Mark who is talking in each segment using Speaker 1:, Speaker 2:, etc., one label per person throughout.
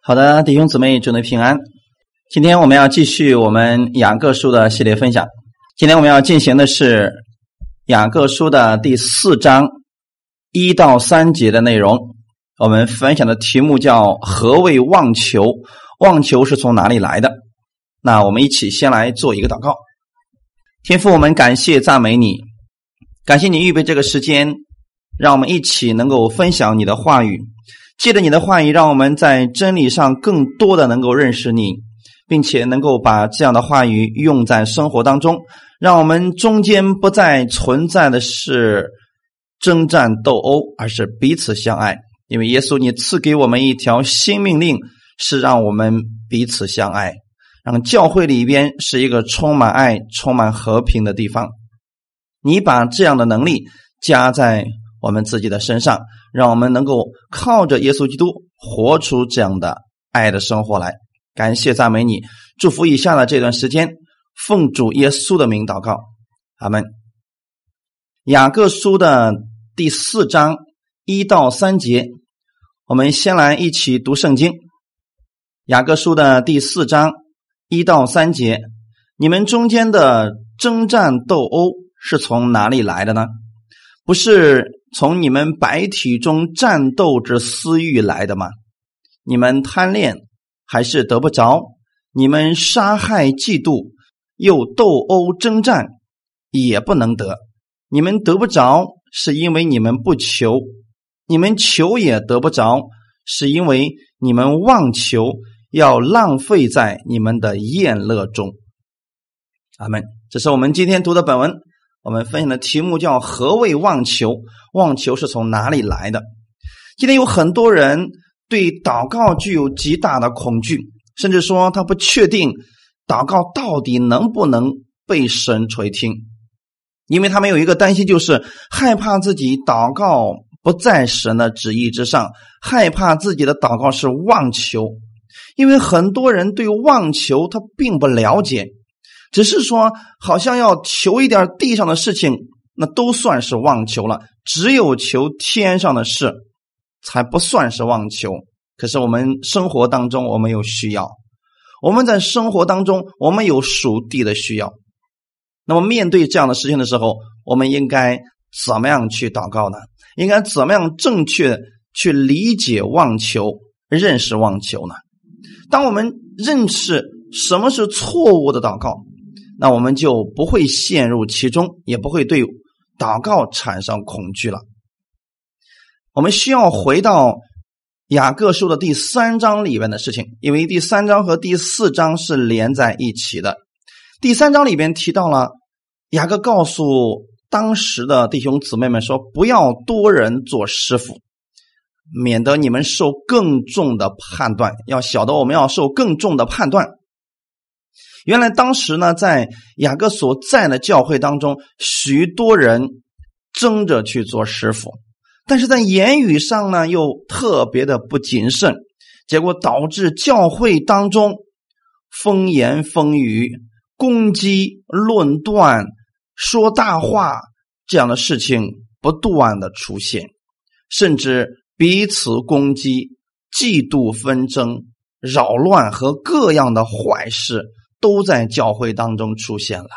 Speaker 1: 好的，弟兄姊妹，祝你平安。今天我们要继续我们雅各书的系列分享。今天我们要进行的是雅各书的第四章一到三节的内容。我们分享的题目叫“何谓妄求？妄求是从哪里来的？”那我们一起先来做一个祷告。天父，我们感谢赞美你，感谢你预备这个时间，让我们一起能够分享你的话语。借着你的话语，让我们在真理上更多的能够认识你，并且能够把这样的话语用在生活当中，让我们中间不再存在的是征战斗殴，而是彼此相爱。因为耶稣，你赐给我们一条新命令，是让我们彼此相爱，让教会里边是一个充满爱、充满和平的地方。你把这样的能力加在。我们自己的身上，让我们能够靠着耶稣基督活出这样的爱的生活来。感谢赞美你，祝福以下的这段时间，奉主耶稣的名祷告，阿门。雅各书的第四章一到三节，我们先来一起读圣经。雅各书的第四章一到三节，你们中间的争战斗殴是从哪里来的呢？不是。从你们白体中战斗之私欲来的吗？你们贪恋还是得不着？你们杀害嫉妒又斗殴征战也不能得。你们得不着，是因为你们不求；你们求也得不着，是因为你们妄求，要浪费在你们的宴乐中。阿门。这是我们今天读的本文。我们分享的题目叫“何谓妄求？妄求是从哪里来的？”今天有很多人对祷告具有极大的恐惧，甚至说他不确定祷告到底能不能被神垂听，因为他们有一个担心，就是害怕自己祷告不在神的旨意之上，害怕自己的祷告是妄求。因为很多人对妄求他并不了解。只是说，好像要求一点地上的事情，那都算是妄求了。只有求天上的事，才不算是妄求。可是我们生活当中，我们有需要；我们在生活当中，我们有属地的需要。那么面对这样的事情的时候，我们应该怎么样去祷告呢？应该怎么样正确去理解妄求、认识妄求呢？当我们认识什么是错误的祷告。那我们就不会陷入其中，也不会对祷告产生恐惧了。我们需要回到雅各书的第三章里边的事情，因为第三章和第四章是连在一起的。第三章里边提到了雅各告诉当时的弟兄姊妹们说：“不要多人做师傅，免得你们受更重的判断。要晓得我们要受更重的判断。”原来当时呢，在雅各所在的教会当中，许多人争着去做师傅，但是在言语上呢，又特别的不谨慎，结果导致教会当中风言风语、攻击、论断、说大话这样的事情不断的出现，甚至彼此攻击、嫉妒纷争、扰乱和各样的坏事。都在教会当中出现了。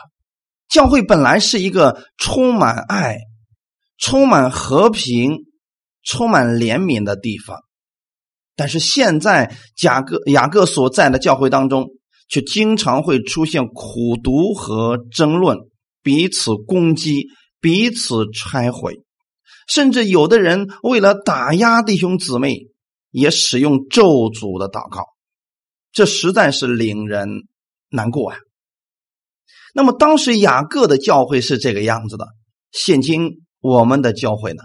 Speaker 1: 教会本来是一个充满爱、充满和平、充满怜悯的地方，但是现在雅各雅各所在的教会当中，却经常会出现苦毒和争论，彼此攻击、彼此拆毁，甚至有的人为了打压弟兄姊妹，也使用咒诅的祷告，这实在是令人。难过啊！那么当时雅各的教会是这个样子的，现今我们的教会呢？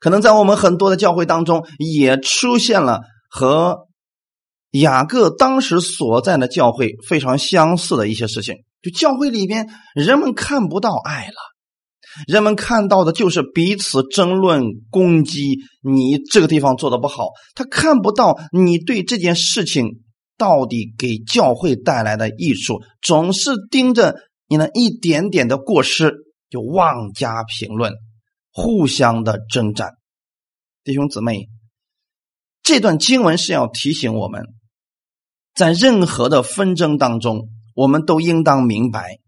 Speaker 1: 可能在我们很多的教会当中，也出现了和雅各当时所在的教会非常相似的一些事情。就教会里边，人们看不到爱了，人们看到的就是彼此争论、攻击。你这个地方做的不好，他看不到你对这件事情。到底给教会带来的益处，总是盯着你那一点点的过失就妄加评论，互相的征战。弟兄姊妹，这段经文是要提醒我们，在任何的纷争当中，我们都应当明白，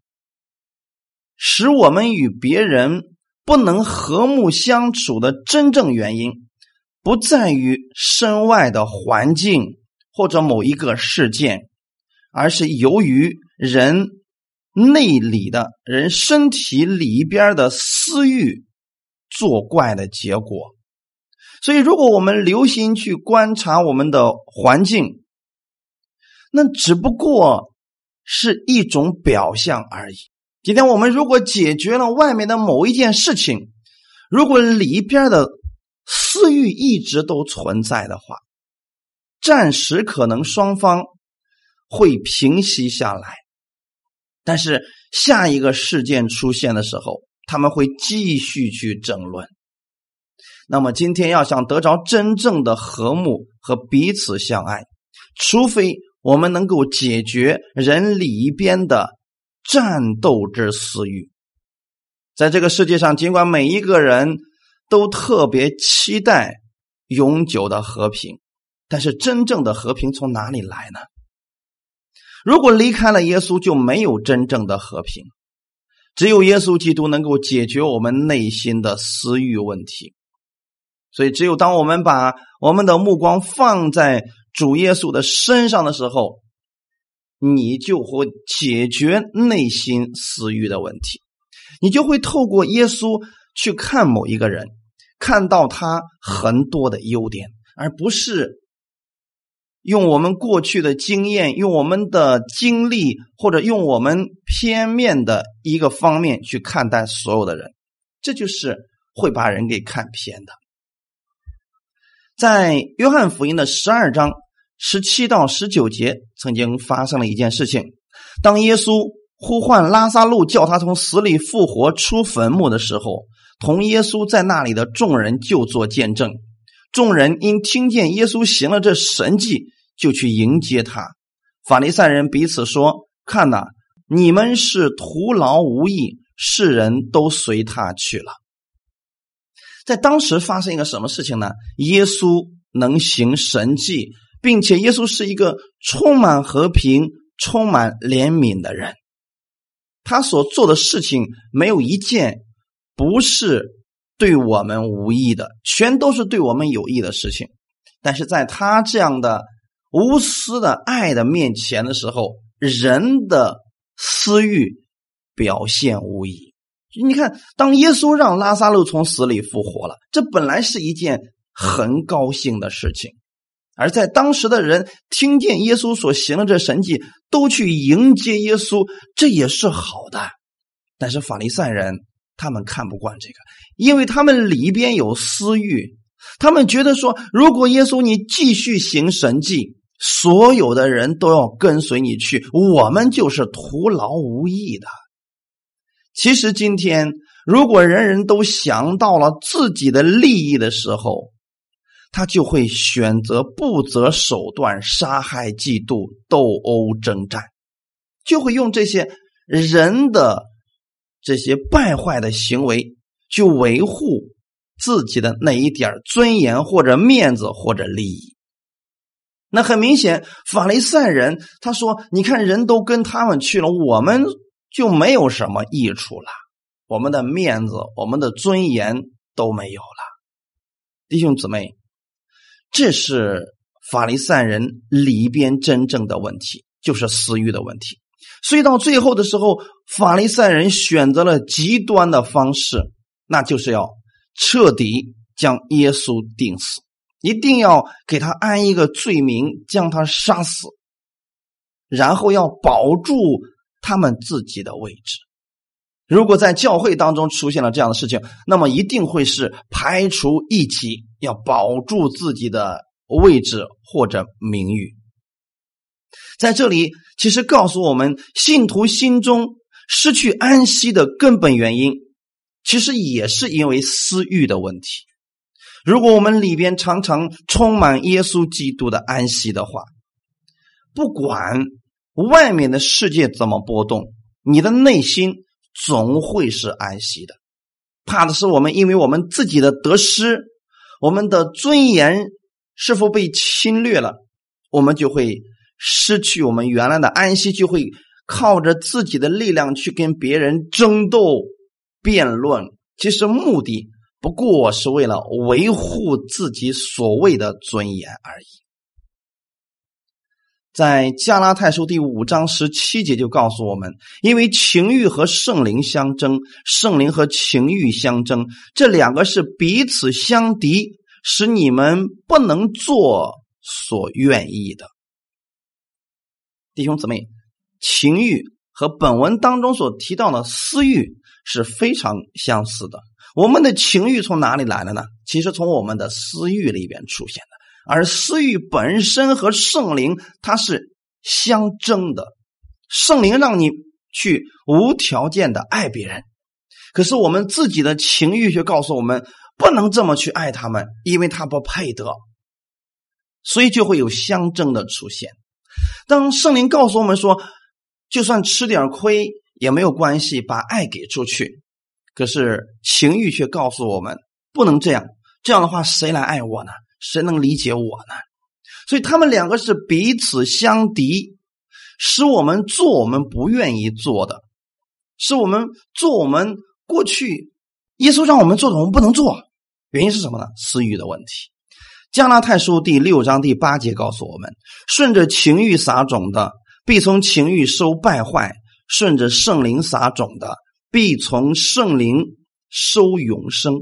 Speaker 1: 使我们与别人不能和睦相处的真正原因，不在于身外的环境或者某一个事件，而是由于人内里的人身体里边的私欲作怪的结果。所以，如果我们留心去观察我们的环境，那只不过是一种表象而已。今天我们如果解决了外面的某一件事情，如果里边的私欲一直都存在的话，暂时可能双方会平息下来，但是下一个事件出现的时候，他们会继续去争论。那么今天要想得着真正的和睦和彼此相爱，除非我们能够解决人里边的战斗之私欲。在这个世界上，尽管每一个人都特别期待永久的和平，但是真正的和平从哪里来呢？如果离开了耶稣，就没有真正的和平。只有耶稣基督能够解决我们内心的私欲问题。所以，只有当我们把我们的目光放在主耶稣的身上的时候，你就会解决内心私欲的问题。你就会透过耶稣去看某一个人，看到他很多的优点，而不是用我们过去的经验、用我们的经历或者用我们片面的一个方面去看待所有的人。这就是会把人给看偏的。在约翰福音的十二章十七到十九节，曾经发生了一件事情。当耶稣呼唤拉萨路，叫他从死里复活出坟墓的时候，同耶稣在那里的众人就做见证。众人因听见耶稣行了这神迹，就去迎接他。法利赛人彼此说：“看呐，你们是徒劳无益，世人都随他去了。”在当时发生一个什么事情呢？耶稣能行神迹，并且耶稣是一个充满和平、充满怜悯的人。他所做的事情没有一件不是对我们无益的，全都是对我们有益的事情。但是在他这样的无私的爱的面前的时候，人的私欲表现无疑。你看，当耶稣让拉萨路从死里复活了，这本来是一件很高兴的事情。而在当时的人听见耶稣所行的这神迹，都去迎接耶稣，这也是好的。但是法利赛人他们看不惯这个，因为他们里边有私欲，他们觉得说，如果耶稣你继续行神迹，所有的人都要跟随你去，我们就是徒劳无益的。其实今天，如果人人都想到了自己的利益的时候，他就会选择不择手段杀害、嫉妒、斗殴、征战，就会用这些人的这些败坏的行为去维护自己的那一点尊严或者面子或者利益。那很明显，法利赛人他说：“你看，人都跟他们去了，我们。”就没有什么益处了，我们的面子、我们的尊严都没有了。弟兄姊妹，这是法利赛人里边真正的问题，就是私欲的问题。所以到最后的时候，法利赛人选择了极端的方式，那就是要彻底将耶稣钉死，一定要给他安一个罪名，将他杀死，然后要保住。他们自己的位置，如果在教会当中出现了这样的事情，那么一定会是排除异己，要保住自己的位置或者名誉。在这里，其实告诉我们，信徒心中失去安息的根本原因，其实也是因为私欲的问题。如果我们里边常常充满耶稣基督的安息的话，不管。外面的世界怎么波动，你的内心总会是安息的。怕的是我们，因为我们自己的得失，我们的尊严是否被侵略了，我们就会失去我们原来的安息，就会靠着自己的力量去跟别人争斗、辩论。其实目的不过是为了维护自己所谓的尊严而已。在加拉太书第五章十七节就告诉我们：因为情欲和圣灵相争，圣灵和情欲相争，这两个是彼此相敌。使你们不能做所愿意的，弟兄姊妹，情欲和本文当中所提到的私欲是非常相似的。我们的情欲从哪里来的呢？其实从我们的私欲里边出现的，而私欲本身和圣灵它是相争的。圣灵让你去无条件的爱别人，可是我们自己的情欲却告诉我们。不能这么去爱他们，因为他不配得，所以就会有相争的出现。当圣灵告诉我们说，就算吃点亏也没有关系，把爱给出去。可是情欲却告诉我们，不能这样，这样的话谁来爱我呢？谁能理解我呢？所以他们两个是彼此相敌，使我们做我们不愿意做的，使我们做我们过去耶稣让我们做的，我们不能做。原因是什么呢？私欲的问题。加拉太书第六章第八节告诉我们：顺着情欲撒种的，必从情欲收败坏；顺着圣灵撒种的，必从圣灵收永生。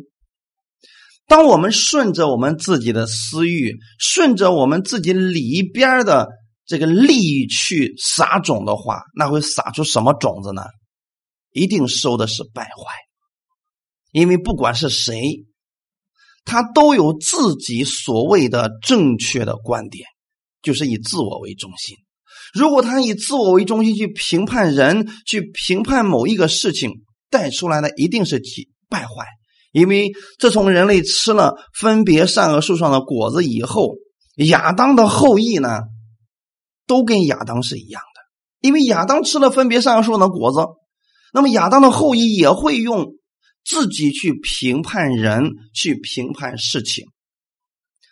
Speaker 1: 当我们顺着我们自己的私欲，顺着我们自己里边的这个利益去撒种的话，那会撒出什么种子呢？一定收的是败坏。因为不管是谁。他都有自己所谓的正确的观点，就是以自我为中心。如果他以自我为中心去评判人，去评判某一个事情，带出来的一定是败坏。因为自从人类吃了分别善恶树上的果子以后，亚当的后裔呢，都跟亚当是一样的。因为亚当吃了分别善恶树上的果子，那么亚当的后裔也会用。自己去评判人，去评判事情。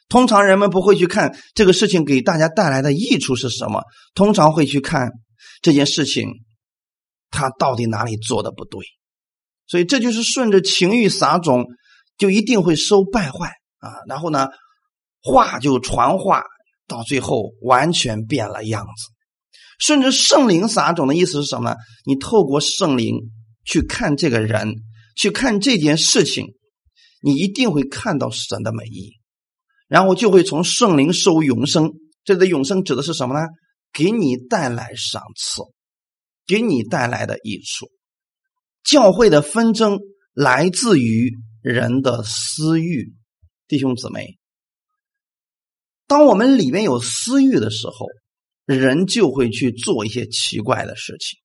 Speaker 1: 通常人们不会去看这个事情给大家带来的益处是什么，通常会去看这件事情他到底哪里做的不对。所以这就是顺着情欲撒种，就一定会收败坏啊。然后呢，话就传话，到最后完全变了样子。顺着圣灵撒种的意思是什么？你透过圣灵去看这个人。去看这件事情，你一定会看到神的美意，然后就会从圣灵受永生。这里的永生指的是什么呢？给你带来赏赐，给你带来的益处。教会的纷争来自于人的私欲，弟兄姊妹。当我们里面有私欲的时候，人就会去做一些奇怪的事情。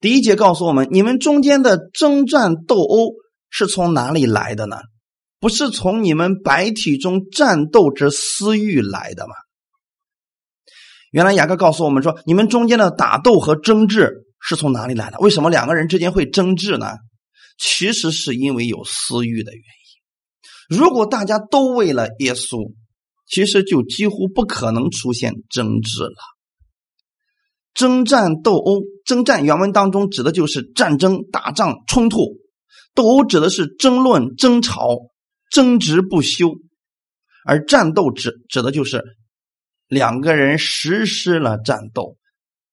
Speaker 1: 第一节告诉我们：你们中间的征战斗殴是从哪里来的呢？不是从你们白体中战斗之私欲来的吗？原来雅各告诉我们说：你们中间的打斗和争执是从哪里来的？为什么两个人之间会争执呢？其实是因为有私欲的原因。如果大家都为了耶稣，其实就几乎不可能出现争执了。征战斗殴，征战原文当中指的就是战争、打仗、冲突；斗殴指的是争论、争吵、争执不休；而战斗指指的就是两个人实施了战斗，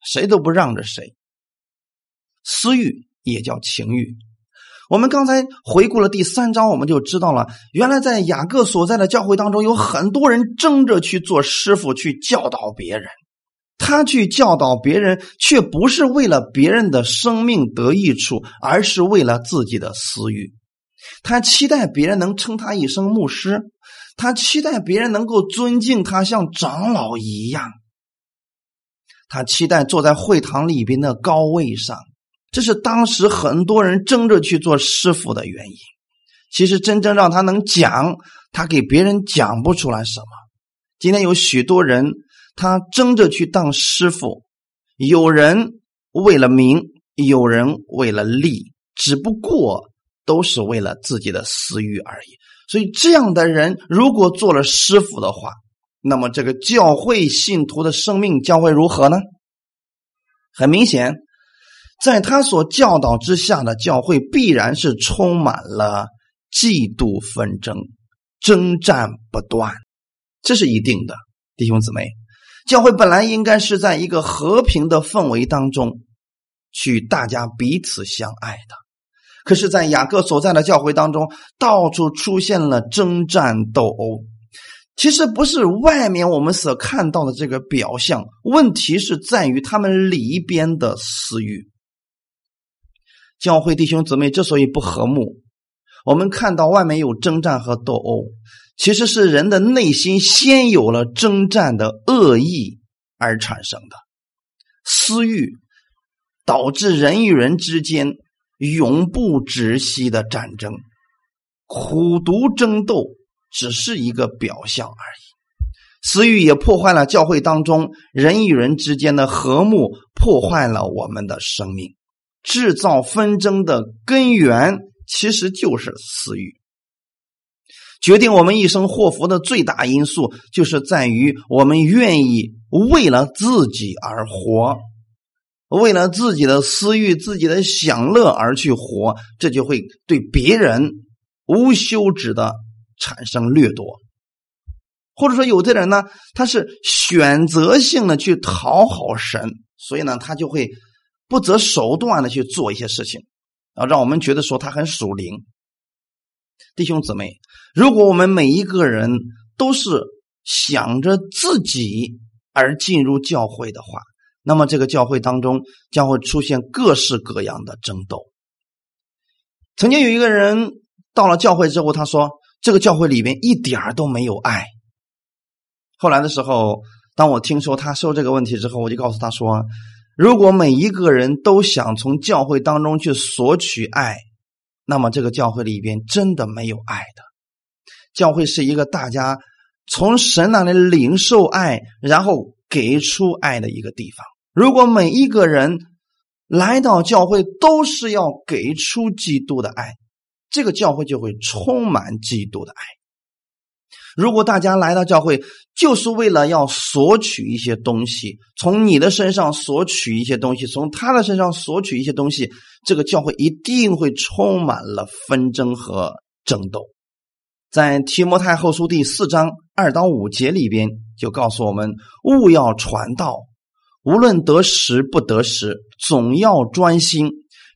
Speaker 1: 谁都不让着谁。私欲也叫情欲。我们刚才回顾了第三章，我们就知道了，原来在雅各所在的教会当中，有很多人争着去做师傅，去教导别人。他去教导别人，却不是为了别人的生命得益处，而是为了自己的私欲。他期待别人能称他一声牧师，他期待别人能够尊敬他，像长老一样。他期待坐在会堂里边的高位上，这是当时很多人争着去做师傅的原因。其实，真正让他能讲，他给别人讲不出来什么。今天有许多人。他争着去当师傅，有人为了名，有人为了利，只不过都是为了自己的私欲而已。所以，这样的人如果做了师傅的话，那么这个教会信徒的生命将会如何呢？很明显，在他所教导之下的教会，必然是充满了嫉妒纷争、征战不断，这是一定的。弟兄姊妹，教会本来应该是在一个和平的氛围当中，去大家彼此相爱的。可是，在雅各所在的教会当中，到处出现了征战斗殴。其实不是外面我们所看到的这个表象，问题是在于他们里边的私欲。教会弟兄姊妹之所以不和睦，我们看到外面有征战和斗殴，其实是人的内心先有了征战的恶意而产生的私欲，导致人与人之间永不止息的战争，苦毒争斗。只是一个表象而已，私欲也破坏了教会当中人与人之间的和睦，破坏了我们的生命，制造纷争的根源其实就是私欲。决定我们一生祸福的最大因素，就是在于我们愿意为了自己而活，为了自己的私欲、自己的享乐而去活，这就会对别人无休止的。产生掠夺，或者说有的人呢，他是选择性的去讨好神，所以呢，他就会不择手段的去做一些事情，啊，让我们觉得说他很属灵。弟兄姊妹，如果我们每一个人都是想着自己而进入教会的话，那么这个教会当中将会出现各式各样的争斗。曾经有一个人到了教会之后，他说。这个教会里面一点儿都没有爱。后来的时候，当我听说他说这个问题之后，我就告诉他说：“如果每一个人都想从教会当中去索取爱，那么这个教会里边真的没有爱的。教会是一个大家从神那里领受爱，然后给出爱的一个地方。如果每一个人来到教会都是要给出基督的爱。”这个教会就会充满基督的爱。如果大家来到教会就是为了要索取一些东西，从你的身上索取一些东西，从他的身上索取一些东西，这个教会一定会充满了纷争和争斗。在提摩太后书第四章二到五节里边就告诉我们：勿要传道，无论得时不得时，总要专心。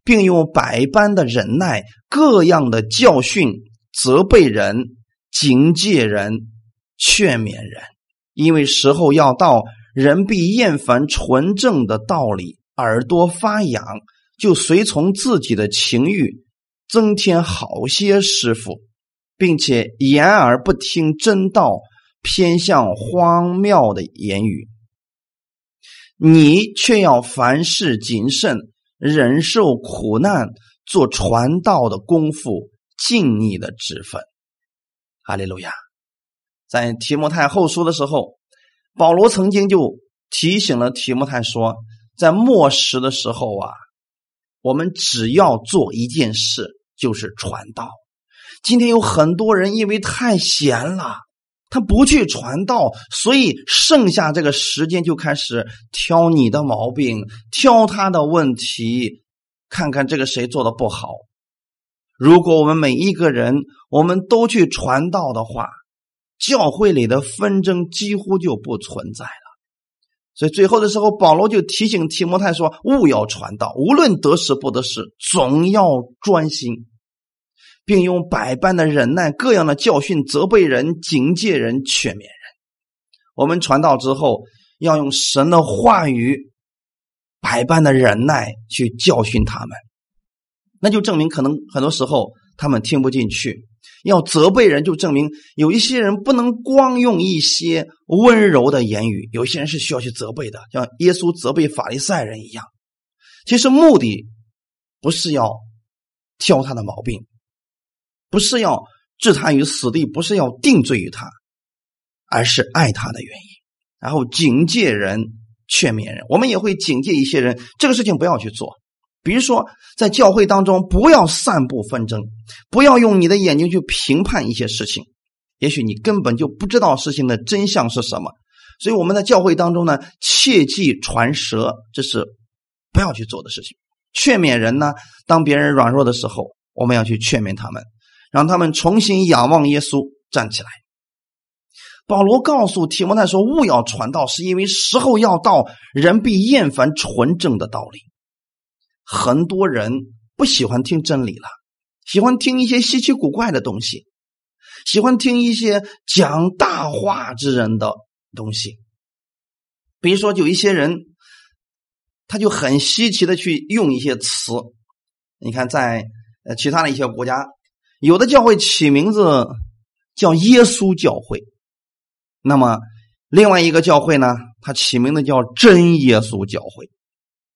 Speaker 1: 并用百般的忍耐、各样的教训责备人、警戒人、劝勉人，因为时候要到，人必厌烦纯正的道理，耳朵发痒，就随从自己的情欲，增添好些师傅，并且言而不听真道，偏向荒谬的言语。你却要凡事谨慎。忍受苦难，做传道的功夫，尽你的职分。哈利路亚！在提摩太后书的时候，保罗曾经就提醒了提摩太说，在末时的时候啊，我们只要做一件事，就是传道。今天有很多人因为太闲了。他不去传道，所以剩下这个时间就开始挑你的毛病，挑他的问题，看看这个谁做的不好。如果我们每一个人我们都去传道的话，教会里的纷争几乎就不存在了。所以最后的时候，保罗就提醒提摩太说：“勿要传道，无论得时不得时，总要专心。”并用百般的忍耐、各样的教训责备人、警戒人、劝勉人。我们传道之后，要用神的话语、百般的忍耐去教训他们，那就证明可能很多时候他们听不进去。要责备人，就证明有一些人不能光用一些温柔的言语，有些人是需要去责备的，像耶稣责备法利赛人一样。其实目的不是要挑他的毛病。不是要置他于死地，不是要定罪于他，而是爱他的原因。然后警戒人、劝勉人，我们也会警戒一些人，这个事情不要去做。比如说，在教会当中，不要散布纷争，不要用你的眼睛去评判一些事情。也许你根本就不知道事情的真相是什么，所以我们在教会当中呢，切忌传舌，这是不要去做的事情。劝勉人呢，当别人软弱的时候，我们要去劝勉他们，让他们重新仰望耶稣，站起来。保罗告诉提摩太说：“勿要传道，是因为时候要到，人必厌烦纯正的道理。”很多人不喜欢听真理了，喜欢听一些稀奇古怪的东西，喜欢听一些讲大话之人的东西。比如说，有一些人，他就很稀奇的去用一些词。你看，在呃其他的一些国家，有的教会起名字叫耶稣教会，那么另外一个教会呢，它起名字叫真耶稣教会。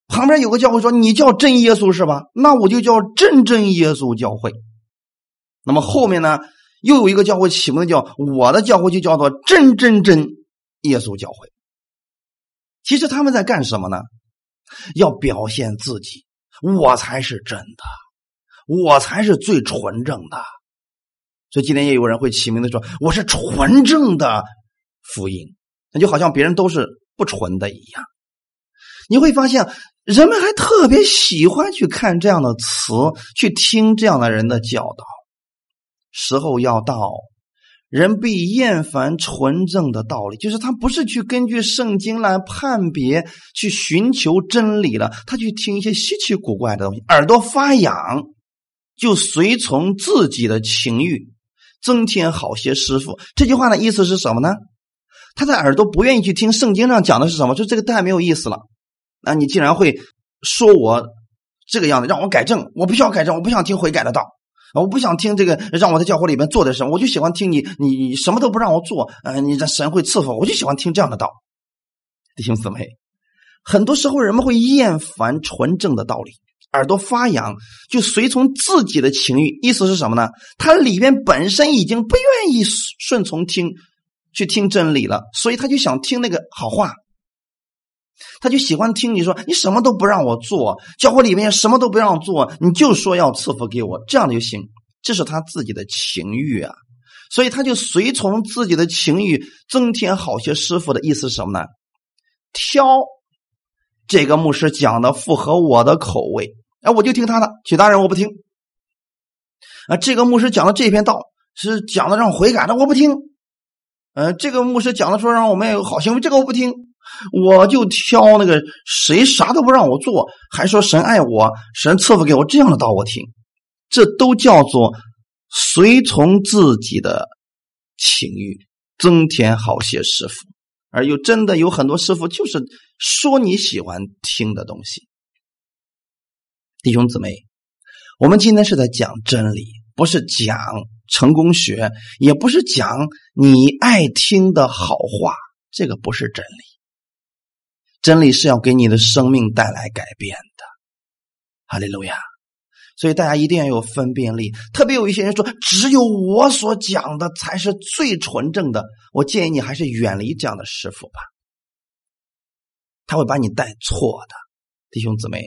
Speaker 1: 旁边有个教会说：“你叫真耶稣是吧？那我就叫真真耶稣教会。”那么后面呢，又有一个教会起名叫“我的教会”，就叫做“真真真耶稣教会”。其实他们在干什么呢？要表现自己，我才是真的，我才是最纯正的。所以今天也有人会起名字说：“我是纯正的福音。”那就好像别人都是不纯的一样。你会发现。人们还特别喜欢去看这样的词，去听这样的人的教导。时候要到，人必厌烦纯正的道理，就是他不是去根据圣经来判别、去寻求真理了，他去听一些稀奇古怪的东西，耳朵发痒，就随从自己的情欲，增添好些师傅。这句话的意思是什么呢？他的耳朵不愿意去听圣经上讲的是什么，就这个太没有意思了。那你竟然会说我这个样子，让我改正？我不需要改正，我不想听悔改的道，我不想听这个让我在教会里面做的事，我就喜欢听你，你什么都不让我做，呃，你这神会赐福，我就喜欢听这样的道。弟兄姊妹，很多时候人们会厌烦纯正的道理，耳朵发痒，就随从自己的情欲。意思是什么呢？他里边本身已经不愿意顺从听去听真理了，所以他就想听那个好话。他就喜欢听你说，你什么都不让我做，教会里面什么都不让做，你就说要赐福给我，这样就行。这是他自己的情欲啊，所以他就随从自己的情欲，增添好些师傅的意思是什么呢？挑这个牧师讲的符合我的口味，哎，我就听他的，其他人我不听。啊，这个牧师讲的这篇道是讲的让悔改的，我不听。嗯，这个牧师讲的说让我们有好行为，这个我不听。我就挑那个谁啥都不让我做，还说神爱我，神赐福给我这样的道我听，这都叫做随从自己的情欲，增添好些师傅，而又真的有很多师傅就是说你喜欢听的东西。弟兄姊妹，我们今天是在讲真理，不是讲成功学，也不是讲你爱听的好话，这个不是真理。真理是要给你的生命带来改变的，哈利路亚！所以大家一定要有分辨力。特别有一些人说，只有我所讲的才是最纯正的。我建议你还是远离这样的师傅吧，他会把你带错的。弟兄姊妹，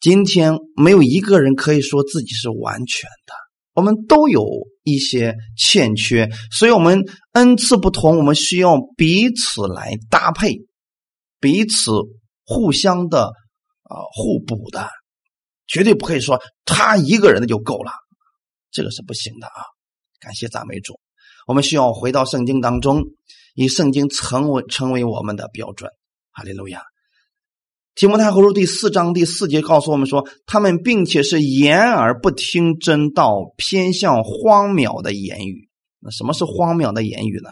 Speaker 1: 今天没有一个人可以说自己是完全的，我们都有一些欠缺，所以我们恩赐不同，我们需要彼此来搭配。彼此互相的啊互补的，绝对不可以说他一个人的就够了，这个是不行的啊！感谢赞美主，我们需要回到圣经当中，以圣经成为成为我们的标准。哈利路亚！提摩太后书第四章第四节告诉我们说，他们并且是言而不听真道，偏向荒谬的言语。那什么是荒谬的言语呢？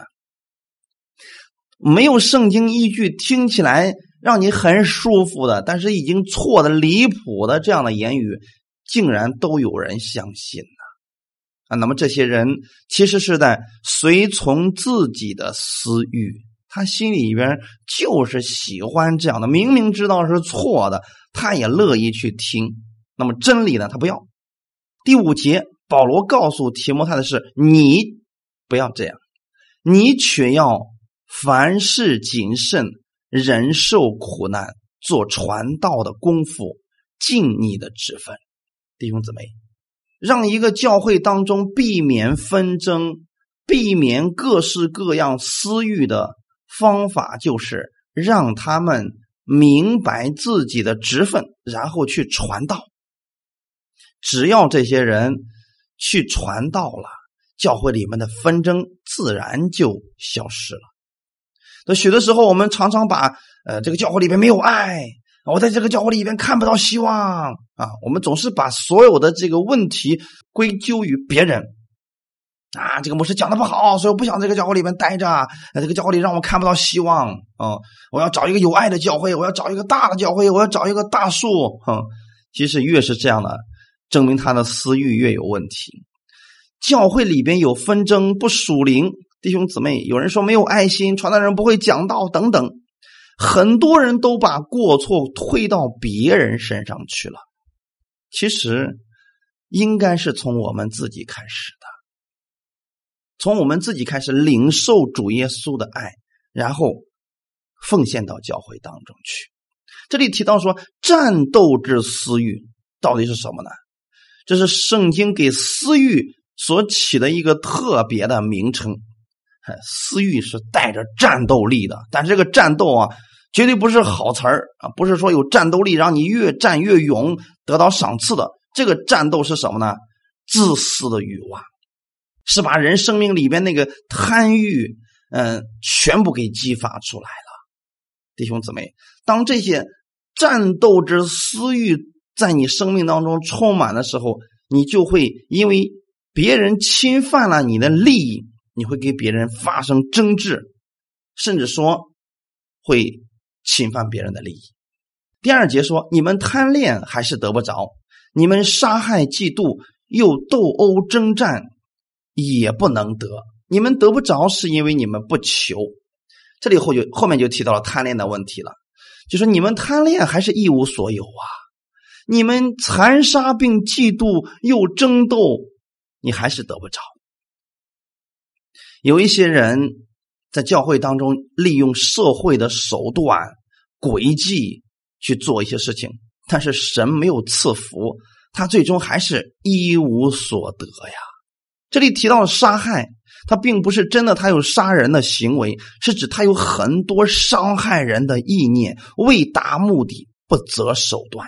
Speaker 1: 没有圣经依据，听起来让你很舒服的，但是已经错的离谱的这样的言语，竟然都有人相信呢？啊，那么这些人其实是在随从自己的私欲，他心里边就是喜欢这样的，明明知道是错的，他也乐意去听。那么真理呢，他不要。第五节，保罗告诉提摩太的是：你不要这样，你却要。凡事谨慎，忍受苦难，做传道的功夫，尽你的职分，弟兄姊妹，让一个教会当中避免纷争、避免各式各样私欲的方法，就是让他们明白自己的职分，然后去传道。只要这些人去传道了，教会里面的纷争自然就消失了。那许多时候，我们常常把呃这个教会里边没有爱，我在这个教会里边看不到希望啊。我们总是把所有的这个问题归咎于别人啊。这个牧师讲的不好，所以我不想在这个教会里边待着。这个教会里让我看不到希望啊。我要找一个有爱的教会，我要找一个大的教会，我要找一个大树。哼，其实越是这样的，证明他的私欲越有问题。教会里边有纷争，不属灵。弟兄姊妹，有人说没有爱心，传道人不会讲道等等，很多人都把过错推到别人身上去了。其实应该是从我们自己开始，从我们自己开始领受主耶稣的爱，然后奉献到教会当中去。这里提到说战斗之私欲到底是什么呢？这是圣经给私欲所起的一个特别的名称。私欲是带着战斗力的，但是这个战斗啊，绝对不是好词儿啊，不是说有战斗力让你越战越勇得到赏赐的。这个战斗是什么呢？自私的欲望，是把人生命里边那个贪欲，嗯，全部给激发出来了。弟兄姊妹，当这些战斗之私欲在你生命当中充满的时候，你就会因为别人侵犯了你的利益。你会跟别人发生争执，甚至说会侵犯别人的利益。第二节说：你们贪恋还是得不着；你们杀害、嫉妒又斗殴征战，也不能得。你们得不着，是因为你们不求。这里后就后面就提到了贪恋的问题了，就说你们贪恋还是一无所有啊！你们残杀并嫉妒又争斗，你还是得不着。有一些人在教会当中利用社会的手段、诡计去做一些事情，但是神没有赐福，他最终还是一无所得呀。这里提到杀害，他并不是真的他有杀人的行为，是指他有很多伤害人的意念，为达目的不择手段。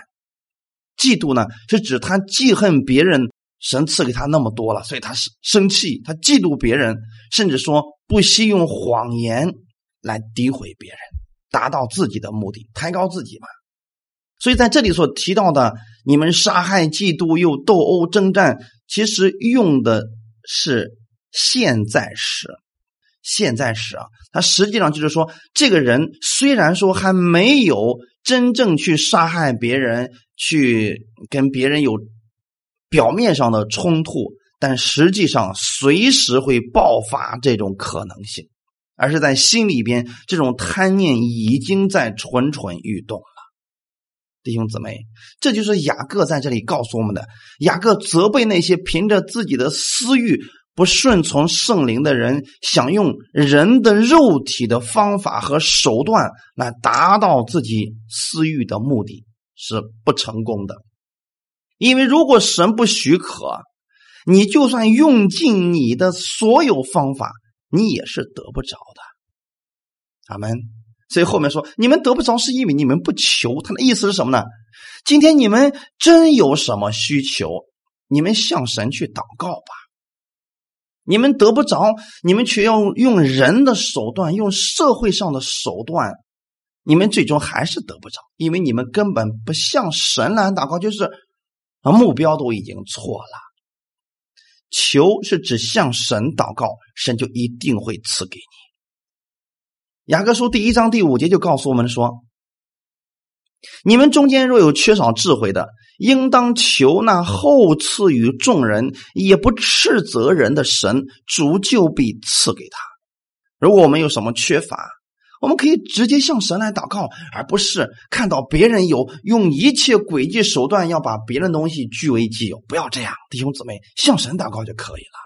Speaker 1: 嫉妒呢，是指他记恨别人。神赐给他那么多了，所以他是生气，他嫉妒别人，甚至说不惜用谎言来诋毁别人，达到自己的目的，抬高自己嘛。所以在这里所提到的，你们杀害、嫉妒又斗殴、征战，其实用的是现在时。现在时啊，他实际上就是说，这个人虽然说还没有真正去杀害别人，去跟别人有。表面上的冲突，但实际上随时会爆发这种可能性，而是在心里边，这种贪念已经在蠢蠢欲动。弟兄姊妹，这就是雅各在这里告诉我们的。雅各责备那些凭着自己的私欲不顺从圣灵的人，想用人的肉体的方法和手段来达到自己私欲的目的，是不成功的。因为如果神不许可，你就算用尽你的所有方法，你也是得不着的。阿门。所以后面说你们得不着，是因为你们不求。他的意思是什么呢？今天你们真有什么需求，你们向神去祷告吧。你们得不着，你们却要用人的手段，用社会上的手段，你们最终还是得不着，因为你们根本不向神来祷告，就是。啊目标都已经错了，求是指向神祷告，神就一定会赐给你。雅各书第一章第五节就告诉我们说：“你们中间若有缺少智慧的，应当求那后赐予众人，也不斥责人的神，主就必赐给他。如果我们有什么缺乏，”我们可以直接向神来祷告，而不是看到别人有用一切诡计手段要把别人东西据为己有。不要这样，弟兄姊妹，向神祷告就可以了。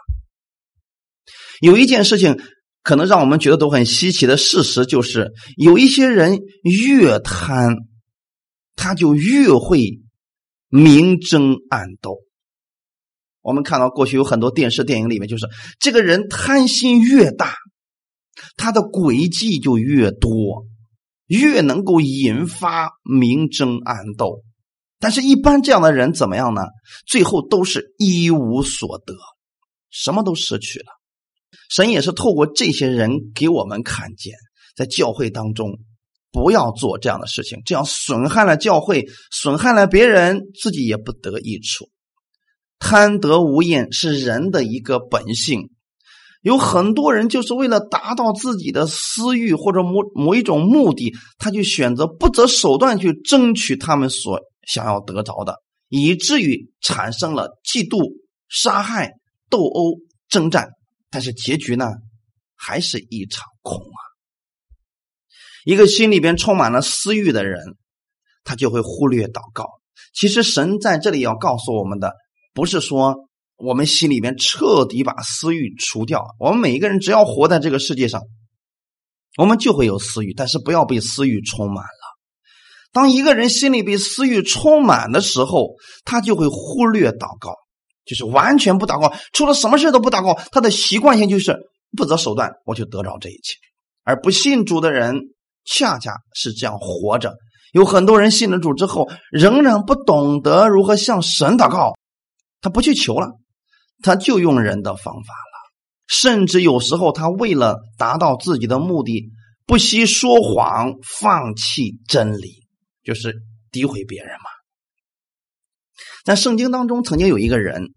Speaker 1: 有一件事情可能让我们觉得都很稀奇的事实，就是有一些人越贪，他就越会明争暗斗。我们看到过去有很多电视电影里面，就是这个人贪心越大，他的诡计就越多，越能够引发明争暗斗。但是，一般这样的人怎么样呢？最后都是一无所得，什么都失去了。神也是透过这些人给我们看见，在教会当中不要做这样的事情，这样损害了教会，损害了别人，自己也不得益处。贪得无厌是人的一个本性，有很多人就是为了达到自己的私欲或者某某一种目的，他就选择不择手段去争取他们所想要得着的，以至于产生了嫉妒、杀害、斗殴、征战。但是结局呢，还是一场空啊！一个心里边充满了私欲的人，他就会忽略祷告。其实神在这里要告诉我们的。不是说我们心里面彻底把私欲除掉，我们每一个人只要活在这个世界上，我们就会有私欲，但是不要被私欲充满了。当一个人心里被私欲充满的时候，他就会忽略祷告，就是完全不祷告，出了什么事都不祷告。他的习惯性就是不择手段，我就得着这一切。而不信主的人恰恰是这样活着。有很多人信了主之后，仍然不懂得如何向神祷告。他不去求了，他就用人的方法了。甚至有时候，他为了达到自己的目的，不惜说谎，放弃真理，就是诋毁别人嘛。在圣经当中，曾经有一个人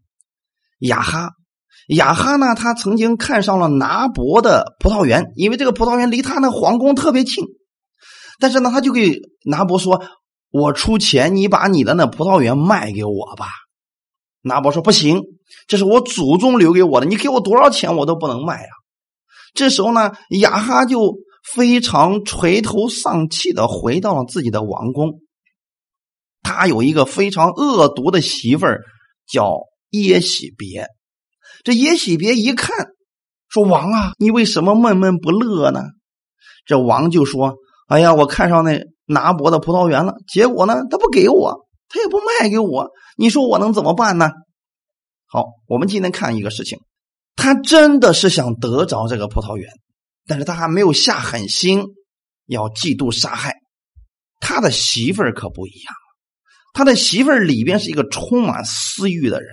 Speaker 1: 雅哈，雅哈呢，他曾经看上了拿伯的葡萄园，因为这个葡萄园离他那皇宫特别近。但是呢，他就给拿伯说：“我出钱，你把你的那葡萄园卖给我吧。”拿伯说：“不行，这是我祖宗留给我的，你给我多少钱我都不能卖啊！”这时候呢，雅哈就非常垂头丧气的回到了自己的王宫。他有一个非常恶毒的媳妇儿，叫耶喜别。这耶喜别一看，说：“王啊，你为什么闷闷不乐呢？”这王就说：“哎呀，我看上那拿伯的葡萄园了，结果呢，他不给我。”他也不卖给我，你说我能怎么办呢？好，我们今天看一个事情，他真的是想得着这个葡萄园，但是他还没有下狠心要嫉妒杀害。他的媳妇儿可不一样，他的媳妇儿里边是一个充满私欲的人，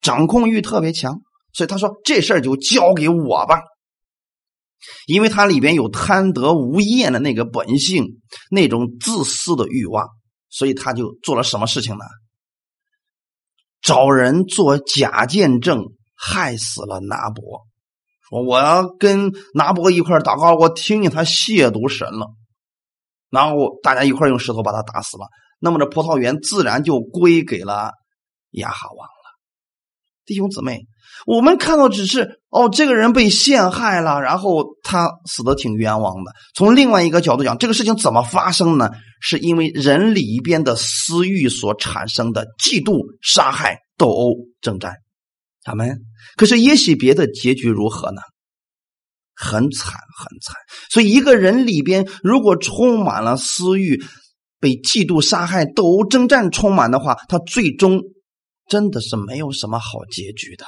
Speaker 1: 掌控欲特别强，所以他说这事儿就交给我吧，因为他里边有贪得无厌的那个本性，那种自私的欲望。所以他就做了什么事情呢？找人做假见证，害死了拿伯。说我要跟拿伯一块祷告，我听见他亵渎神了，然后大家一块用石头把他打死了。那么这葡萄园自然就归给了亚哈王了。弟兄姊妹。我们看到只是哦，这个人被陷害了，然后他死的挺冤枉的。从另外一个角度讲，这个事情怎么发生呢？是因为人里边的私欲所产生的嫉妒、杀害、斗殴、征战。他们可是耶喜别的结局如何呢？很惨，很惨。所以一个人里边如果充满了私欲，被嫉妒、杀害、斗殴、征战充满的话，他最终真的是没有什么好结局的。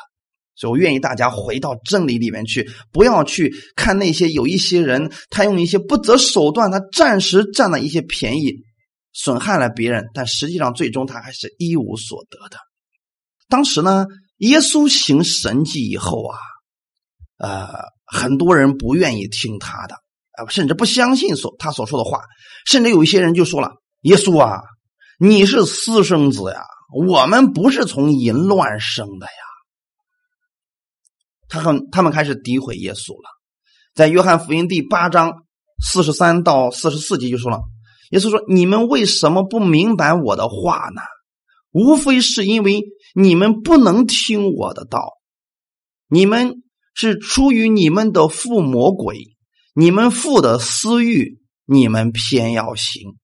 Speaker 1: 所以我愿意大家回到真理里面去，不要去看那些有一些人，他用一些不择手段，他暂时占了一些便宜，损害了别人，但实际上最终他还是一无所得的。当时呢，耶稣行神迹以后啊，呃，很多人不愿意听他的，啊，甚至不相信所他所说的话，甚至有一些人就说了：“耶稣啊，你是私生子呀，我们不是从淫乱生的呀。”他很，他们开始诋毁耶稣了。在约翰福音第八章四十三到四十四节就说了：“耶稣说，你们为什么不明白我的话呢？无非是因为你们不能听我的道。你们是出于你们的父魔鬼，你们父的私欲，你们偏要行。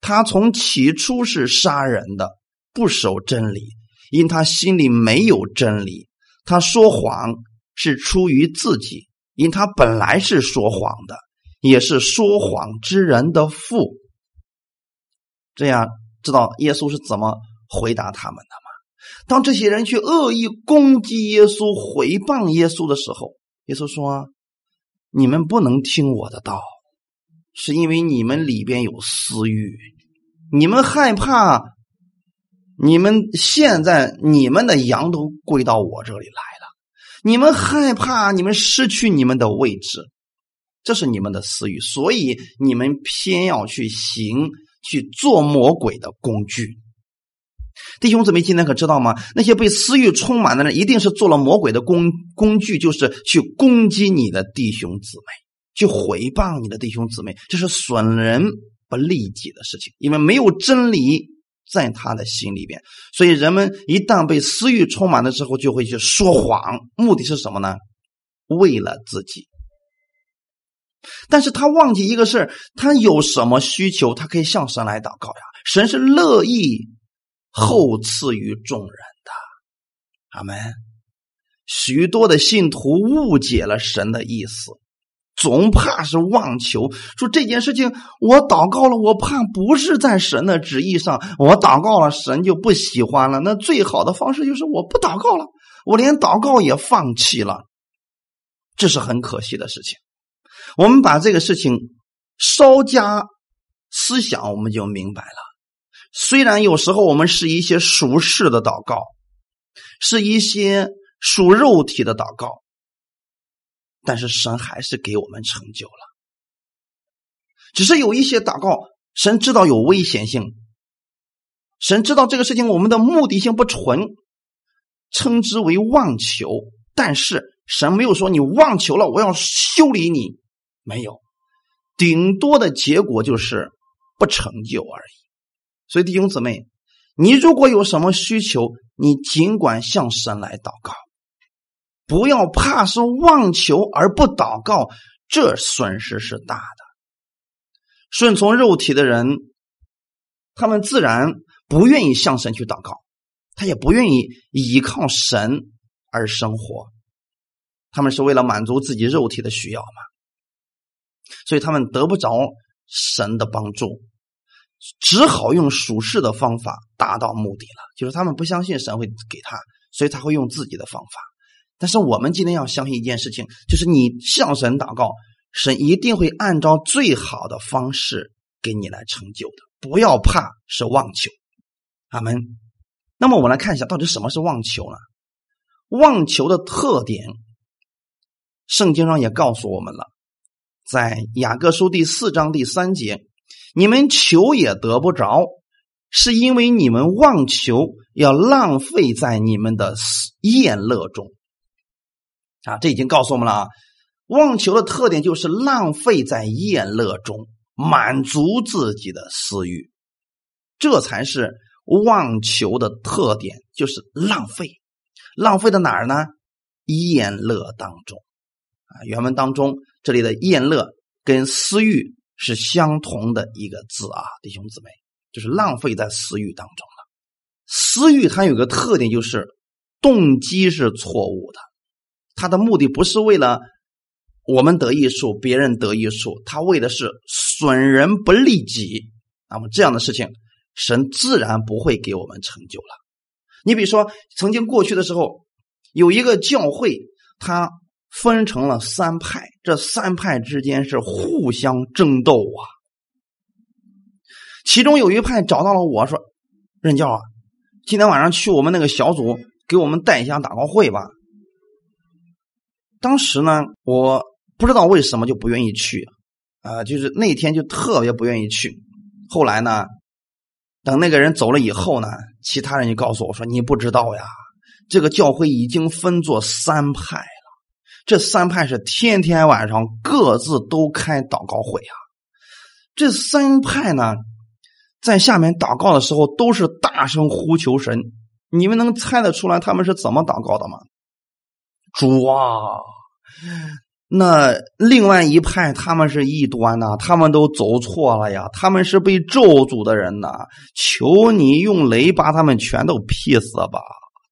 Speaker 1: 他从起初是杀人的，不守真理，因他心里没有真理，他说谎。”是出于自己，因他本来是说谎的，也是说谎之人的父。这样，知道耶稣是怎么回答他们的吗？当这些人去恶意攻击耶稣、毁谤耶稣的时候，耶稣说：“你们不能听我的道，是因为你们里边有私欲，你们害怕，你们现在你们的羊都归到我这里来了，你们害怕，你们失去你们的位置，这是你们的私欲，所以你们偏要去行，去做魔鬼的工具。”弟兄姊妹，今天可知道吗？那些被私欲充满的人，一定是做了魔鬼的工工具，就是去攻击你的弟兄姊妹，去毁谤你的弟兄姊妹，这是损人不利己的事情。因为没有真理在他的心里边，所以人们一旦被私欲充满的时候，就会去说谎，目的是什么呢？为了自己。但是他忘记一个事他有什么需求，他可以向神来祷告呀。神是乐意。厚赐于众人的，阿门。许多的信徒误解了神的意思，总怕是妄求，说这件事情我祷告了，我怕不是在神的旨意上，我祷告了，神就不喜欢了。那最好的方式就是我不祷告了，我连祷告也放弃了，这是很可惜的事情。我们把这个事情稍加思想，我们就明白了。虽然有时候我们是一些俗世的祷告，是一些属肉体的祷告，但是神还是给我们成就了。只是有一些祷告，神知道有危险性，神知道这个事情我们的目的性不纯，称之为妄求。但是神没有说你妄求了，我要修理你，没有，顶多的结果就是不成就而已。所以弟兄姊妹，你如果有什么需求，你尽管向神来祷告，不要怕是妄求而不祷告，这损失是大的。顺从肉体的人，他们自然不愿意向神去祷告，他也不愿意依靠神而生活，他们是为了满足自己肉体的需要嘛，所以他们得不着神的帮助。只好用属世的方法达到目的了，就是他们不相信神会给他，所以他会用自己的方法。但是我们今天要相信一件事情，就是你向神祷告，神一定会按照最好的方式给你来成就的。不要怕是妄求，阿门。那么我们来看一下，到底什么是妄求呢？妄求的特点，圣经上也告诉我们了，在雅各书第四章第三节。你们求也得不着，是因为你们妄求，要浪费在你们的宴乐中。啊，这已经告诉我们了啊，妄求的特点就是浪费在宴乐中，满足自己的私欲，这才是妄求的特点，就是浪费。浪费在哪儿呢？宴乐当中。啊，原文当中这里的宴乐跟私欲。是相同的一个字啊，弟兄姊妹，就是浪费在私欲当中了。私欲它有个特点，就是动机是错误的，他的目的不是为了我们得益处、别人得益处，他为的是损人不利己。那么这样的事情，神自然不会给我们成就了。你比如说，曾经过去的时候，有一个教会，它。分成了三派，这三派之间是互相争斗啊。其中有一派找到了我说：“任教啊，今天晚上去我们那个小组给我们带一下祷告会吧。”当时呢，我不知道为什么就不愿意去啊，就是那天就特别不愿意去。后来呢，等那个人走了以后呢，其他人就告诉我说：“你不知道呀，这个教会已经分作三派了。”这三派是天天晚上各自都开祷告会啊！这三派呢，在下面祷告的时候都是大声呼求神。你们能猜得出来他们是怎么祷告的吗？主啊！那另外一派他们是异端呐，他们都走错了呀，他们是被咒诅的人呐！求你用雷把他们全都劈死吧！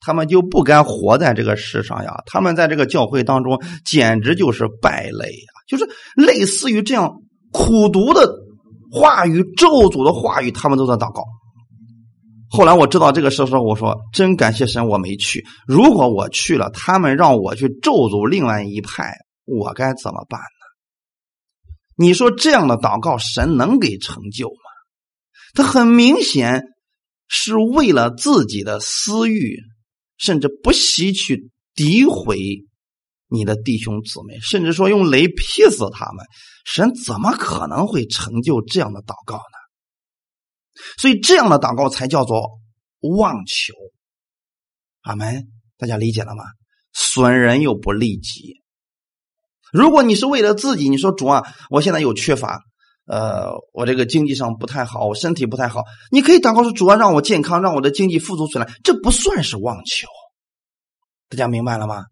Speaker 1: 他们就不该活在这个世上呀！他们在这个教会当中简直就是败类呀！就是类似于这样苦读的话语、咒诅的话语，他们都在祷告。后来我知道这个事时候，我说真感谢神，我没去。如果我去了，他们让我去咒诅另外一派，我该怎么办呢？你说这样的祷告，神能给成就吗？他很明显是为了自己的私欲，甚至不惜去诋毁你的弟兄姊妹，甚至说用雷劈死他们。神怎么可能会成就这样的祷告呢？所以这样的祷告才叫做妄求。阿门，大家理解了吗？损人又不利己。如果你是为了自己，你说主啊，我现在有缺乏，呃，我这个经济上不太好，我身体不太好，你可以祷告说主啊，让我健康，让我的经济富足起来，这不算是妄求。大家明白了吗？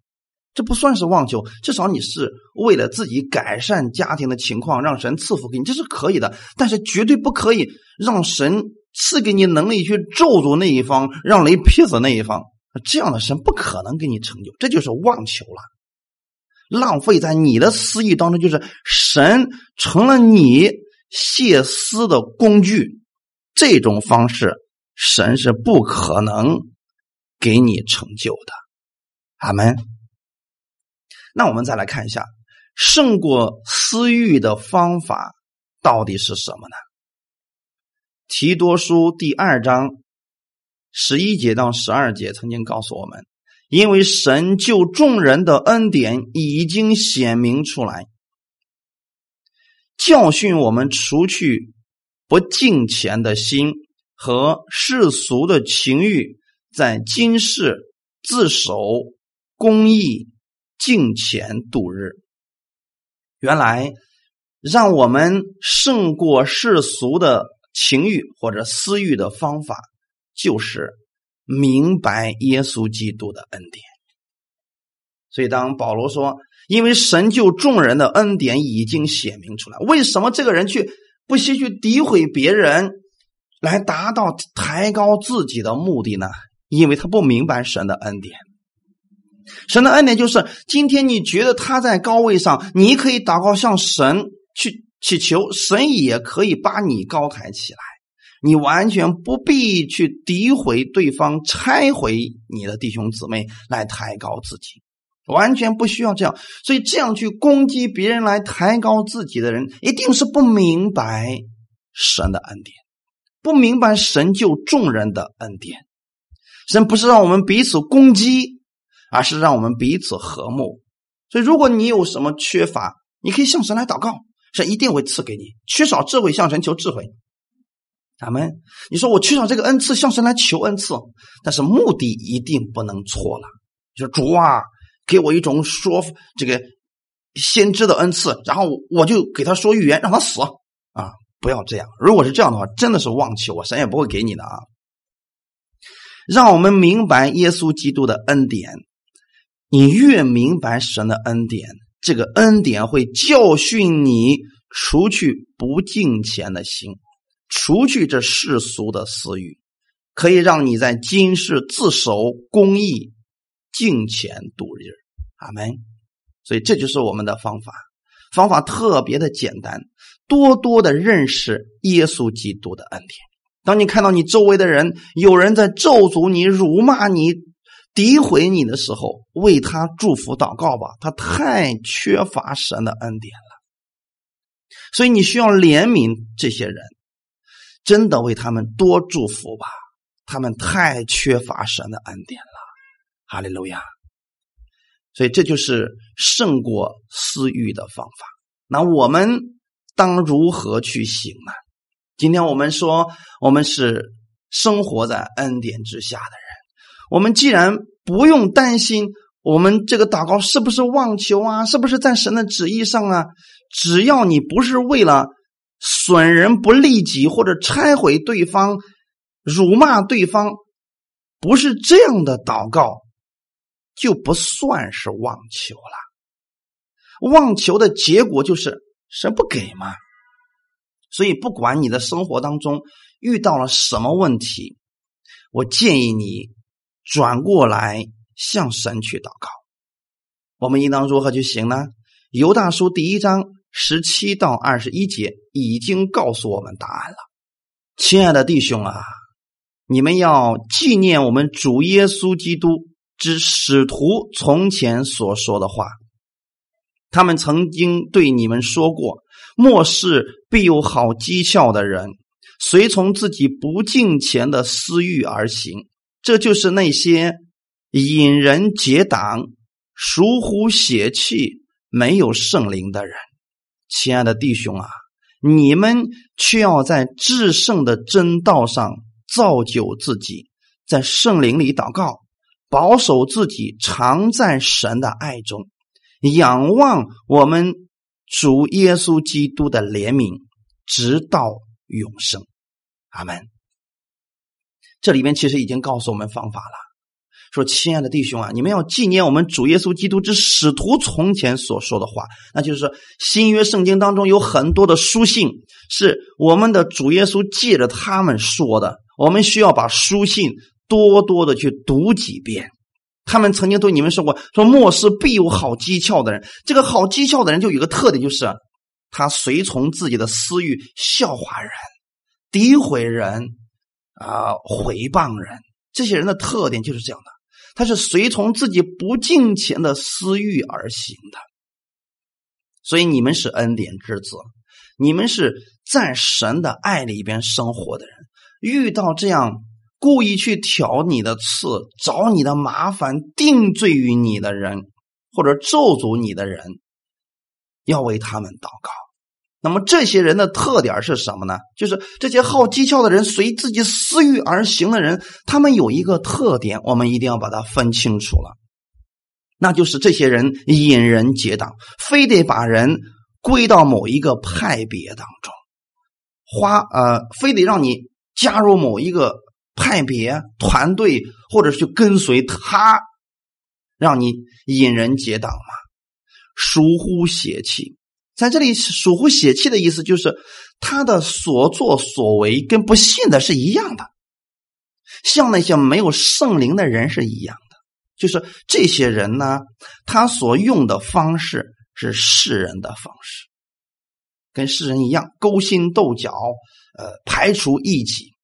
Speaker 1: 这不算是妄求，至少你是为了自己改善家庭的情况，让神赐福给你，这是可以的。但是绝对不可以让神赐给你能力去咒诅那一方，让雷劈死那一方。这样的神不可能给你成就，这就是妄求了，浪费在你的私欲当中，就是神成了你泄私的工具。这种方式，神是不可能给你成就的。阿门。那我们再来看一下，胜过私欲的方法到底是什么呢？提多书第二章十一节到十二节曾经告诉我们，因为神救众人的恩典已经显明出来，教训我们除去不敬虔的心和世俗的情欲，在今世自守公义。敬虔度日，原来让我们胜过世俗的情欲或者私欲的方法，就是明白耶稣基督的恩典。所以，当保罗说：“因为神救众人的恩典已经显明出来，为什么这个人去不惜去诋毁别人，来达到抬高自己的目的呢？因为他不明白神的恩典。”神的恩典就是，今天你觉得他在高位上，你可以祷告向神去祈求，神也可以把你高抬起来。你完全不必去诋毁对方、拆毁你的弟兄姊妹来抬高自己，完全不需要这样。所以，这样去攻击别人来抬高自己的人，一定是不明白神的恩典，不明白神救众人的恩典。神不是让我们彼此攻击。而是让我们彼此和睦。所以，如果你有什么缺乏，你可以向神来祷告，神一定会赐给你。缺少智慧，向神求智慧。咱们。你说我缺少这个恩赐，向神来求恩赐，但是目的一定不能错了。就主啊，给我一种说这个先知的恩赐，然后我就给他说预言，让他死啊！不要这样。如果是这样的话，真的是妄求啊，神也不会给你的啊。让我们明白耶稣基督的恩典。你越明白神的恩典，这个恩典会教训你，除去不敬虔的心，除去这世俗的私欲，可以让你在今世自守公义、敬虔度日。阿门。所以这就是我们的方法，方法特别的简单，多多的认识耶稣基督的恩典。当你看到你周围的人有人在咒诅你、辱骂你。诋毁你的时候，为他祝福祷告吧。他太缺乏神的恩典了，所以你需要怜悯这些人，真的为他们多祝福吧。他们太缺乏神的恩典了，哈利路亚。所以这就是胜过私欲的方法。那我们当如何去行呢？今天我们说，我们是生活在恩典之下的人。我们既然不用担心我们这个祷告是不是妄求啊，是不是在神的旨意上啊？只要你不是为了损人不利己，或者拆毁对方、辱骂对方，不是这样的祷告，就不算是妄求了。妄求的结果就是神不给嘛。所以，不管你的生活当中遇到了什么问题，我建议你。转过来向神去祷告，我们应当如何去行呢？犹大书第一章十七到二十一节已经告诉我们答案了。亲爱的弟兄啊，你们要纪念我们主耶稣基督之使徒从前所说的话。他们曾经对你们说过：末世必有好讥诮的人，随从自己不敬虔的私欲而行。这就是那些引人结党、疏忽血气、没有圣灵的人。亲爱的弟兄啊，你们却要在至圣的真道上造就自己，在圣灵里祷告，保守自己，常在神的爱中，仰望我们主耶稣基督的怜悯，直到永生。阿门。这里面其实已经告诉我们方法了，说：“亲爱的弟兄啊，你们要纪念我们主耶稣基督之使徒从前所说的话，那就是说，新约圣经当中有很多的书信是我们的主耶稣借着他们说的，我们需要把书信多多的去读几遍。他们曾经对你们说过，说末世必有好讥诮的人，这个好讥诮的人就有个特点，就是他随从自己的私欲，笑话人，诋毁人。”啊，毁谤人，这些人的特点就是这样的，他是随从自己不敬虔的私欲而行的。所以你们是恩典之子，你们是在神的爱里边生活的人，遇到这样故意去挑你的刺、找你的麻烦、定罪于你的人，或者咒诅你的人，要为他们祷告。那么这些人的特点是什么呢？就是这些好技巧的人，随自己私欲而行的人，他们有一个特点，我们一定要把它分清楚了。那就是这些人引人结党，非得把人归到某一个派别当中，花呃，非得让你加入某一个派别团队，或者是去跟随他，让你引人结党嘛，疏忽邪气。在这里，属乎血气的意思就是他的所作所为跟不信的是一样的，像那些没有圣灵的人是一样的。就是这些人呢，他所用的方式是世人的方式，跟世人一样勾心斗角，呃，排除异己，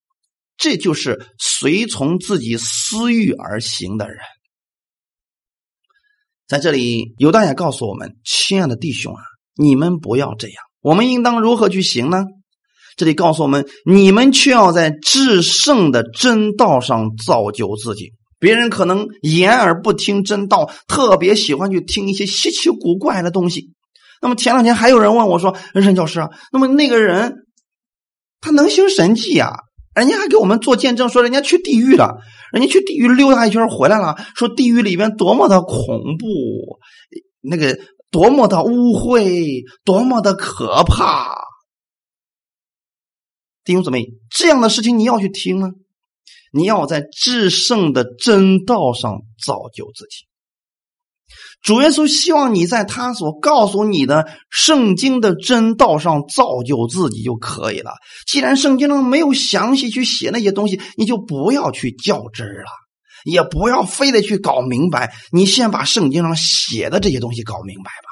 Speaker 1: 这就是随从自己私欲而行的人。在这里，犹大也告诉我们，亲爱的弟兄啊。你们不要这样，我们应当如何去行呢？这里告诉我们，你们却要在至圣的真道上造就自己。别人可能言而不听真道，特别喜欢去听一些稀奇古怪的东西。那么前两天还有人问我说：“任教师啊，那么那个人他能行神迹呀？人家还给我们做见证，说人家去地狱了，人家去地狱溜达一圈回来了，说地狱里边多么的恐怖，那个。”多么的污秽，多么的可怕！弟兄姊妹，这样的事情你要去听吗？你要在至圣的真道上造就自己。主耶稣希望你在他所告诉你的圣经的真道上造就自己就可以了。既然圣经中没有详细去写那些东西，你就不要去较真了，也不要非得去搞明白。你先把圣经上写的这些东西搞明白吧。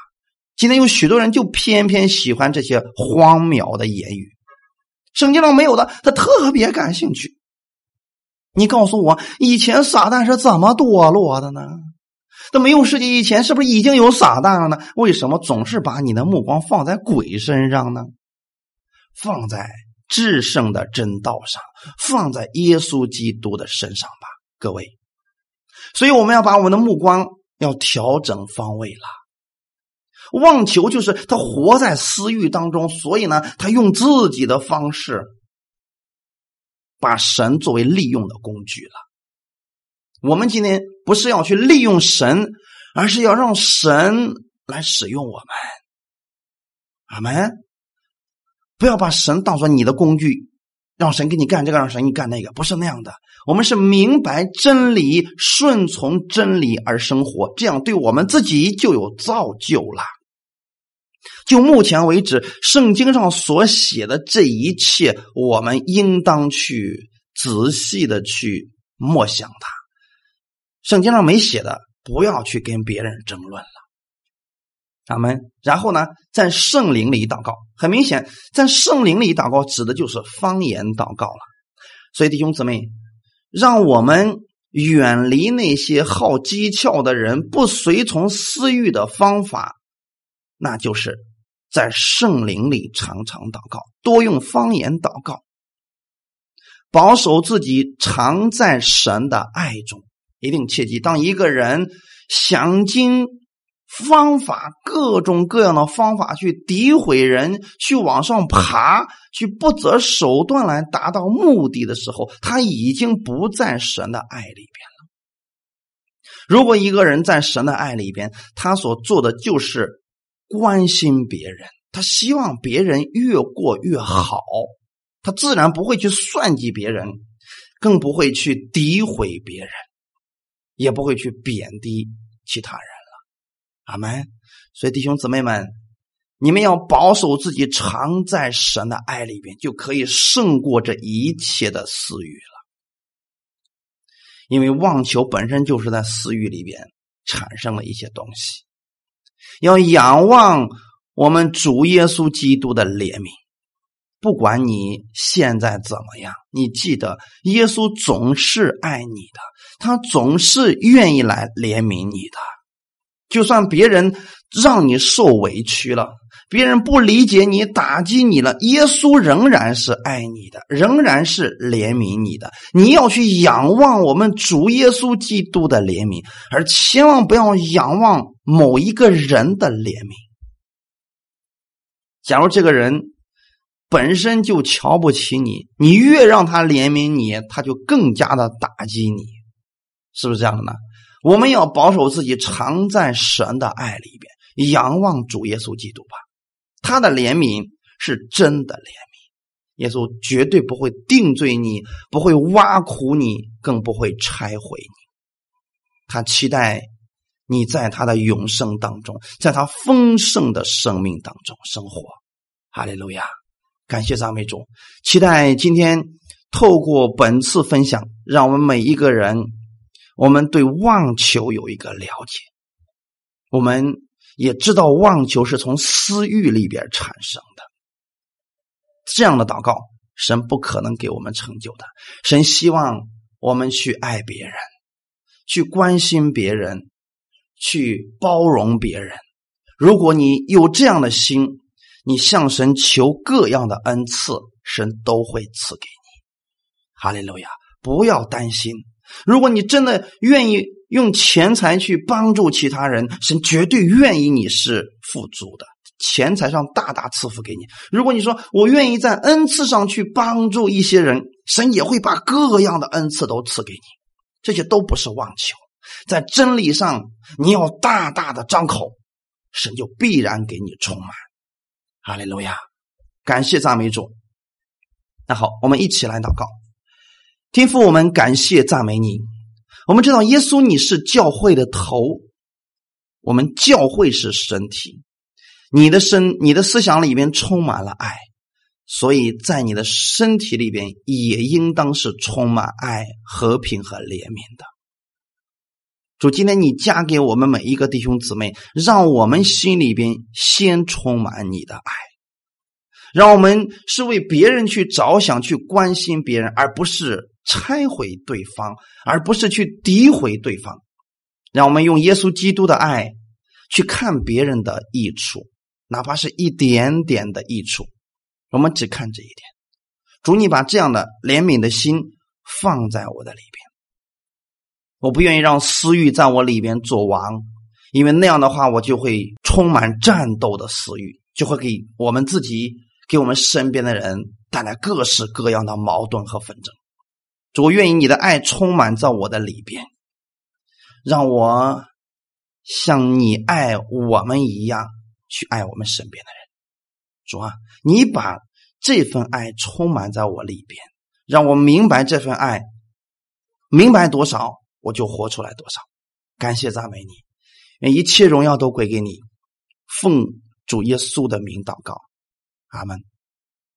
Speaker 1: 今天有许多人就偏偏喜欢这些荒谬的言语，圣经上没有的，他特别感兴趣。你告诉我，以前撒旦是怎么堕落的呢？在没有世界以前，是不是已经有撒旦了呢？为什么总是把你的目光放在鬼身上呢？放在至圣的真道上，放在耶稣基督的身上吧，各位。所以我们要把我们的目光要调整方位了。妄求就是他活在私欲当中，所以呢，他用自己的方式把神作为利用的工具了。我们今天不是要去利用神，而是要让神来使用我们。阿门！不要把神当做你的工具，让神给你干这个，让神给你干那个，不是那样的。我们是明白真理，顺从真理而生活，这样对我们自己就有造就了。就目前为止，圣经上所写的这一切，我们应当去仔细的去默想它。圣经上没写的，不要去跟别人争论了。咱们然后呢，在圣灵里祷告，很明显，在圣灵里祷告指的就是方言祷告了。所以弟兄姊妹，让我们远离那些好机巧的人，不随从私欲的方法，那就是在圣灵里常常祷告，多用方言祷告，保守自己常在神的爱中。一定切记，当一个人想经方法、各种各样的方法去诋毁人、去往上爬、去不择手段来达到目的的时候，他已经不在神的爱里边了。如果一个人在神的爱里边，他所做的就是关心别人，他希望别人越过越好，他自然不会去算计别人，更不会去诋毁别人。也不会去贬低其他人，阿门。所以弟兄姊妹们，你们要保守自己，常在神的爱里边，就可以胜过这一切的私欲了。因为妄求本身就是在私欲里边产生了一些东西。要仰望我们主耶稣基督的怜悯，不管你现在怎么样，你记得耶稣总是爱你的。他总是愿意来怜悯你的，就算别人让你受委屈了，别人不理解你、打击你了，耶稣仍然是爱你的，仍然是怜悯你的。你要去仰望我们主耶稣基督的怜悯，而千万不要仰望某一个人的怜悯。假如这个人本身就瞧不起你，你越让他怜悯你，他就更加的打击你。是不是这样的呢？我们要保守自己，常在神的爱里边，仰望主耶稣基督吧。他的怜悯是真的怜悯，耶稣绝对不会定罪你，不会挖苦你，更不会拆毁你。他期待你在他的永生当中，在他丰盛的生命当中生活。哈利路亚！感谢赞美主，期待今天透过本次分享，让我们每一个人。我们对妄求有一个了解，我们也知道妄求是从私欲里边产生的。这样的祷告，神不可能给我们成就的。神希望我们去爱别人，去关心别人，去包容别人。如果你有这样的心，你向神求各样的恩赐，神都会赐给你。哈利路亚！不要担心。如果你真的愿意用钱财去帮助其他人，神绝对愿意你是富足的，钱财上大大赐福给你。如果你说我愿意在恩赐上去帮助一些人，神也会把各样的恩赐都赐给你。这些都不是妄求，在真理上你要大大的张口，神就必然给你充满。哈利路亚，感谢赞美主。那好，我们一起来祷告。天父，我们感谢赞美你。我们知道耶稣你是教会的头，我们教会是身体。你的身，你的思想里边充满了爱，所以在你的身体里边也应当是充满爱、和平和怜悯的。主，今天你加给我们每一个弟兄姊妹，让我们心里边先充满你的爱，让我们是为别人去着想、去关心别人，而不是。拆毁对方，而不是去诋毁对方。让我们用耶稣基督的爱去看别人的益处，哪怕是一点点的益处，我们只看这一点。主，你把这样的怜悯的心放在我的里边。我不愿意让私欲在我里边做王，因为那样的话，我就会充满战斗的私欲，就会给我们自己、给我们身边的人带来各式各样的矛盾和纷争。主愿意你的爱充满在我的里边，让我像你爱我们一样去爱我们身边的人。主啊，你把这份爱充满在我里边，让我明白这份爱，明白多少我就活出来多少。感谢赞美你，愿一切荣耀都归给你。奉主耶稣的名祷告，阿门。